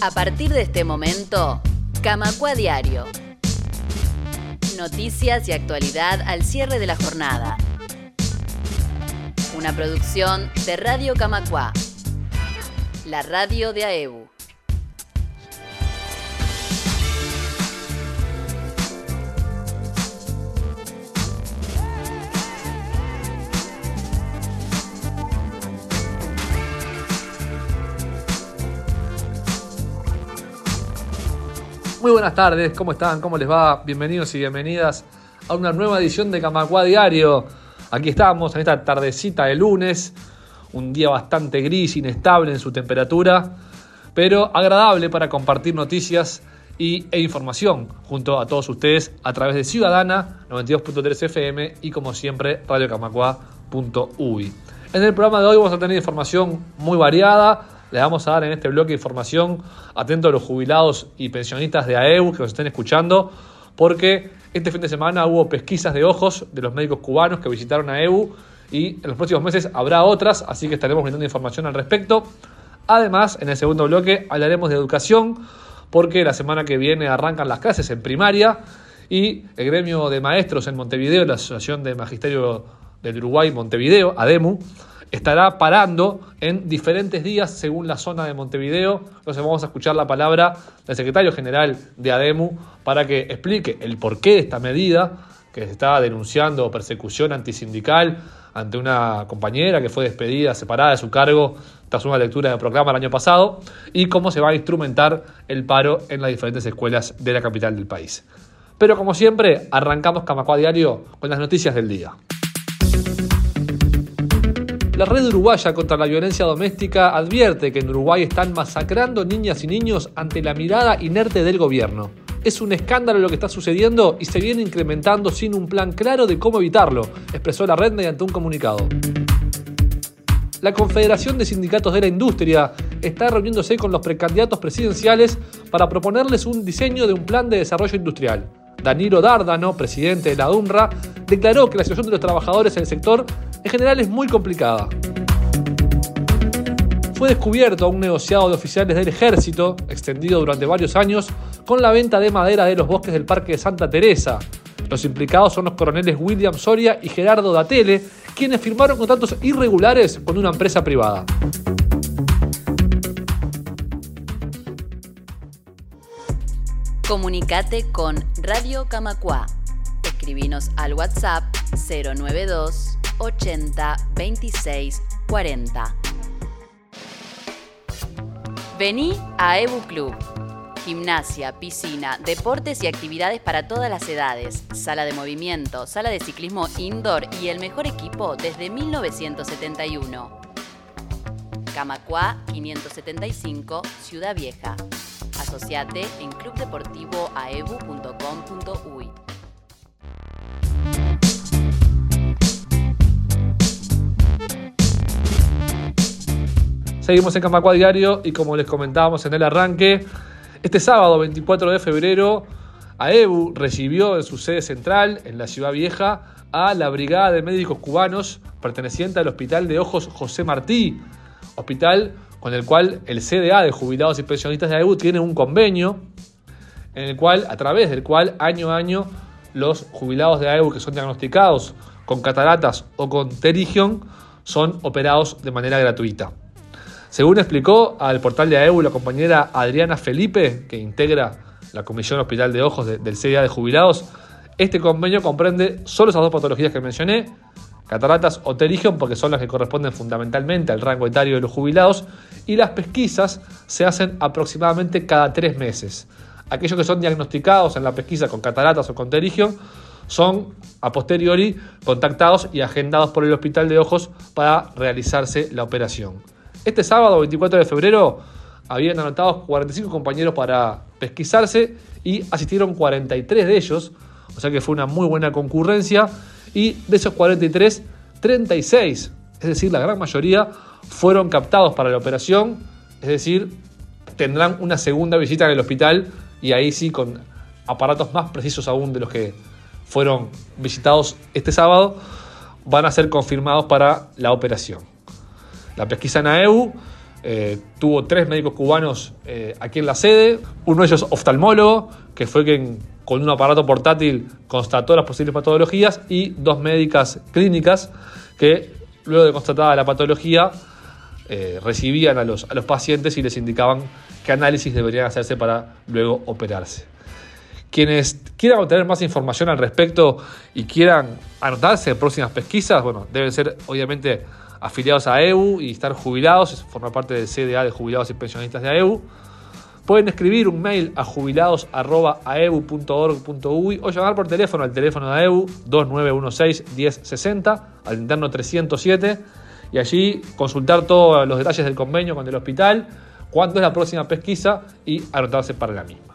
A partir de este momento, Camacua Diario. Noticias y actualidad al cierre de la jornada. Una producción de Radio Camacua, la radio de AEBU. Muy buenas tardes, ¿cómo están? ¿Cómo les va? Bienvenidos y bienvenidas a una nueva edición de Camacua Diario. Aquí estamos en esta tardecita de lunes, un día bastante gris, inestable en su temperatura, pero agradable para compartir noticias y, e información junto a todos ustedes a través de Ciudadana 92.3 FM y como siempre radiocamacua.uy. En el programa de hoy vamos a tener información muy variada, les vamos a dar en este bloque información atento a los jubilados y pensionistas de AEU que nos estén escuchando, porque este fin de semana hubo pesquisas de ojos de los médicos cubanos que visitaron AEU y en los próximos meses habrá otras, así que estaremos brindando información al respecto. Además, en el segundo bloque hablaremos de educación, porque la semana que viene arrancan las clases en primaria y el gremio de maestros en Montevideo, la Asociación de Magisterio del Uruguay Montevideo, ADEMU, estará parando en diferentes días según la zona de Montevideo. Entonces vamos a escuchar la palabra del secretario general de ADEMU para que explique el porqué de esta medida que se está denunciando persecución antisindical ante una compañera que fue despedida, separada de su cargo tras una lectura de programa el año pasado y cómo se va a instrumentar el paro en las diferentes escuelas de la capital del país. Pero como siempre, arrancamos Camacua Diario con las noticias del día. La red uruguaya contra la violencia doméstica advierte que en Uruguay están masacrando niñas y niños ante la mirada inerte del gobierno. Es un escándalo lo que está sucediendo y se viene incrementando sin un plan claro de cómo evitarlo, expresó la red mediante un comunicado. La Confederación de Sindicatos de la Industria está reuniéndose con los precandidatos presidenciales para proponerles un diseño de un plan de desarrollo industrial. Danilo Dárdano, presidente de la UNRWA, declaró que la situación de los trabajadores en el sector en general es muy complicada. Fue descubierto un negociado de oficiales del ejército, extendido durante varios años, con la venta de madera de los bosques del Parque de Santa Teresa. Los implicados son los coroneles William Soria y Gerardo Datele, quienes firmaron contratos irregulares con una empresa privada. Comunicate con Radio Camacua. Escribinos al WhatsApp 092 80 26 40. Vení a Ebu Club. Gimnasia, piscina, deportes y actividades para todas las edades, sala de movimiento, sala de ciclismo indoor y el mejor equipo desde 1971. Camacua 575, Ciudad Vieja. Asociate en clubdeportivoaebu.com.uy. Seguimos en Camacua Diario y como les comentábamos en el arranque, este sábado 24 de febrero, AEBU recibió en su sede central, en la Ciudad Vieja, a la Brigada de Médicos Cubanos perteneciente al Hospital de Ojos José Martí, hospital con el cual el CDA de Jubilados y Pensionistas de AEBU tiene un convenio, en el cual, a través del cual año a año los jubilados de AEBU que son diagnosticados con cataratas o con terigión son operados de manera gratuita. Según explicó al portal de AEU la compañera Adriana Felipe, que integra la Comisión Hospital de Ojos del CDA de Jubilados, este convenio comprende solo esas dos patologías que mencioné, cataratas o terigión, porque son las que corresponden fundamentalmente al rango etario de los jubilados, y las pesquisas se hacen aproximadamente cada tres meses. Aquellos que son diagnosticados en la pesquisa con cataratas o con terigión son a posteriori contactados y agendados por el Hospital de Ojos para realizarse la operación. Este sábado, 24 de febrero, habían anotado 45 compañeros para pesquisarse y asistieron 43 de ellos, o sea que fue una muy buena concurrencia. Y de esos 43, 36, es decir, la gran mayoría, fueron captados para la operación, es decir, tendrán una segunda visita en el hospital y ahí sí con aparatos más precisos aún de los que fueron visitados este sábado, van a ser confirmados para la operación. La pesquisa en AEU eh, tuvo tres médicos cubanos eh, aquí en la sede, uno de ellos oftalmólogo, que fue quien con un aparato portátil constató las posibles patologías, y dos médicas clínicas que luego de constatada la patología eh, recibían a los, a los pacientes y les indicaban qué análisis deberían hacerse para luego operarse. Quienes quieran obtener más información al respecto y quieran anotarse en próximas pesquisas, bueno, deben ser obviamente afiliados a EU y estar jubilados, formar parte del CDA de jubilados y pensionistas de AEU. Pueden escribir un mail a jubilados.aeu.org.uy o llamar por teléfono al teléfono de AEU 2916-1060 al interno 307 y allí consultar todos los detalles del convenio con el hospital, cuándo es la próxima pesquisa y anotarse para la misma.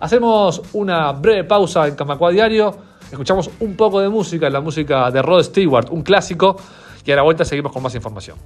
Hacemos una breve pausa en Camacua Diario, escuchamos un poco de música, la música de Rod Stewart, un clásico y a la vuelta seguimos con más información.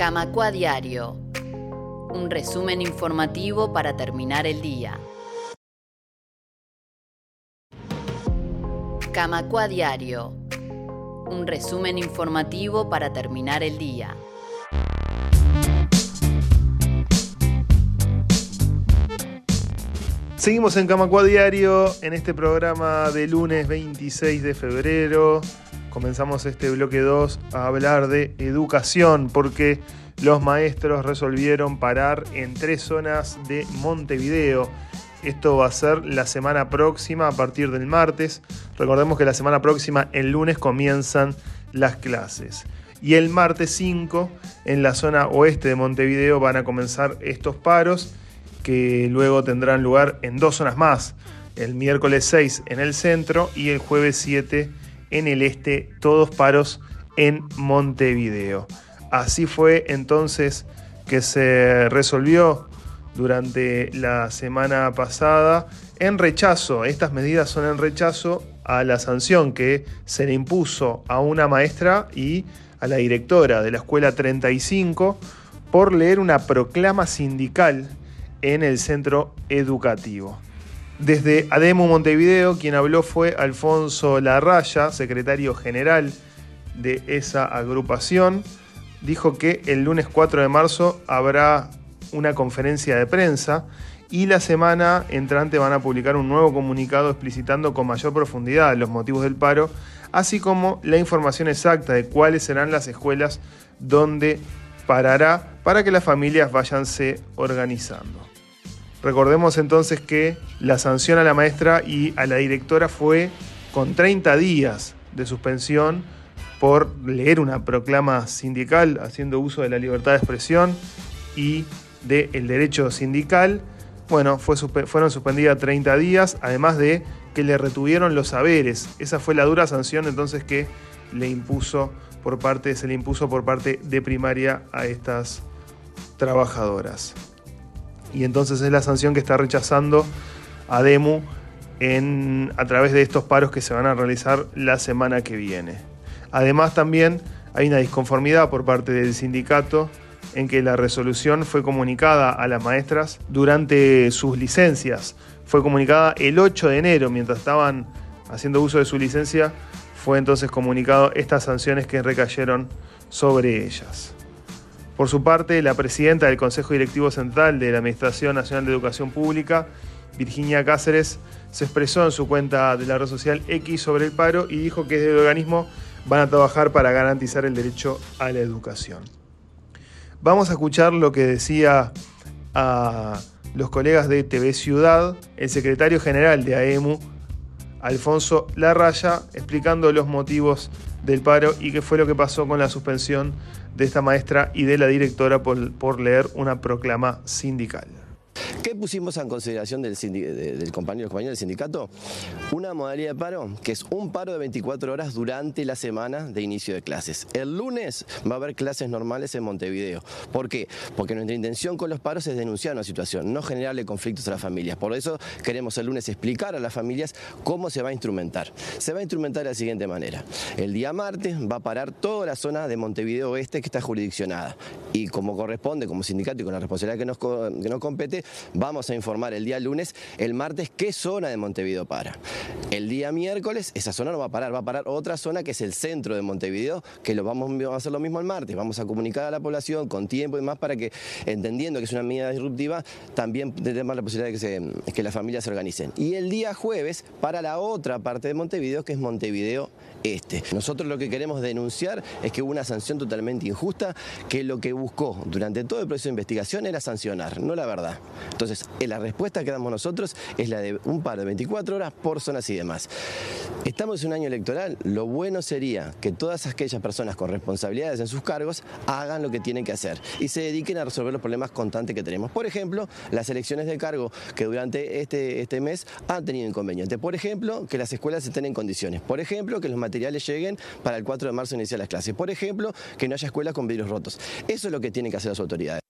Camacua Diario. Un resumen informativo para terminar el día. Camacua Diario. Un resumen informativo para terminar el día. Seguimos en Camacua Diario en este programa de lunes 26 de febrero. Comenzamos este bloque 2 a hablar de educación porque los maestros resolvieron parar en tres zonas de Montevideo. Esto va a ser la semana próxima a partir del martes. Recordemos que la semana próxima, el lunes, comienzan las clases. Y el martes 5, en la zona oeste de Montevideo, van a comenzar estos paros que luego tendrán lugar en dos zonas más, el miércoles 6 en el centro y el jueves 7 en el este, todos paros en Montevideo. Así fue entonces que se resolvió durante la semana pasada en rechazo, estas medidas son en rechazo a la sanción que se le impuso a una maestra y a la directora de la escuela 35 por leer una proclama sindical en el centro educativo. Desde Ademo Montevideo, quien habló fue Alfonso Larraya, secretario general de esa agrupación. Dijo que el lunes 4 de marzo habrá una conferencia de prensa y la semana entrante van a publicar un nuevo comunicado explicitando con mayor profundidad los motivos del paro, así como la información exacta de cuáles serán las escuelas donde parará para que las familias váyanse organizando. Recordemos entonces que la sanción a la maestra y a la directora fue con 30 días de suspensión por leer una proclama sindical haciendo uso de la libertad de expresión y del derecho sindical. Bueno, fueron suspendidas 30 días, además de que le retuvieron los saberes. Esa fue la dura sanción entonces que le impuso por parte, se le impuso por parte de primaria a estas trabajadoras y entonces es la sanción que está rechazando ADEMU en, a través de estos paros que se van a realizar la semana que viene. Además también hay una disconformidad por parte del sindicato en que la resolución fue comunicada a las maestras durante sus licencias. Fue comunicada el 8 de enero, mientras estaban haciendo uso de su licencia, fue entonces comunicado estas sanciones que recayeron sobre ellas. Por su parte, la presidenta del Consejo Directivo Central de la Administración Nacional de Educación Pública, Virginia Cáceres, se expresó en su cuenta de la red social X sobre el paro y dijo que desde el organismo van a trabajar para garantizar el derecho a la educación. Vamos a escuchar lo que decía a los colegas de TV Ciudad, el secretario general de AEMU, Alfonso Larraya, explicando los motivos del paro y qué fue lo que pasó con la suspensión de esta maestra y de la directora por, por leer una proclama sindical. ¿Qué pusimos en consideración del, del compañero, compañero del sindicato? Una modalidad de paro, que es un paro de 24 horas durante la semana de inicio de clases. El lunes va a haber clases normales en Montevideo. ¿Por qué? Porque nuestra intención con los paros es denunciar una situación, no generarle conflictos a las familias. Por eso queremos el lunes explicar a las familias cómo se va a instrumentar. Se va a instrumentar de la siguiente manera. El día martes va a parar toda la zona de Montevideo Oeste que está jurisdiccionada. Y como corresponde, como sindicato y con la responsabilidad que nos, que nos compete, Vamos a informar el día lunes, el martes, qué zona de Montevideo para. El día miércoles, esa zona no va a parar, va a parar otra zona que es el centro de Montevideo, que lo vamos, a hacer lo mismo el martes. Vamos a comunicar a la población con tiempo y más para que, entendiendo que es una medida disruptiva, también tengamos la posibilidad de que, que las familias se organicen. Y el día jueves, para la otra parte de Montevideo, que es Montevideo Este. Nosotros lo que queremos denunciar es que hubo una sanción totalmente injusta, que lo que buscó durante todo el proceso de investigación era sancionar, no la verdad. Entonces, eh, la respuesta que damos nosotros es la de un par de 24 horas por zonas y demás. Estamos en un año electoral, lo bueno sería que todas aquellas personas con responsabilidades en sus cargos hagan lo que tienen que hacer y se dediquen a resolver los problemas constantes que tenemos. Por ejemplo, las elecciones de cargo que durante este, este mes han tenido inconvenientes. Por ejemplo, que las escuelas estén en condiciones. Por ejemplo, que los materiales lleguen para el 4 de marzo iniciar las clases. Por ejemplo, que no haya escuelas con vidrios rotos. Eso es lo que tienen que hacer las autoridades.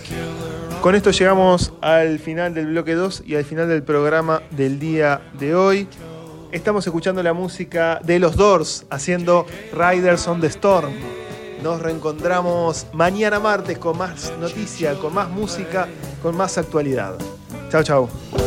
Con esto llegamos al final del bloque 2 y al final del programa del día de hoy. Estamos escuchando la música de los Doors haciendo Riders on the Storm. Nos reencontramos mañana martes con más noticia, con más música, con más actualidad. Chao, chao.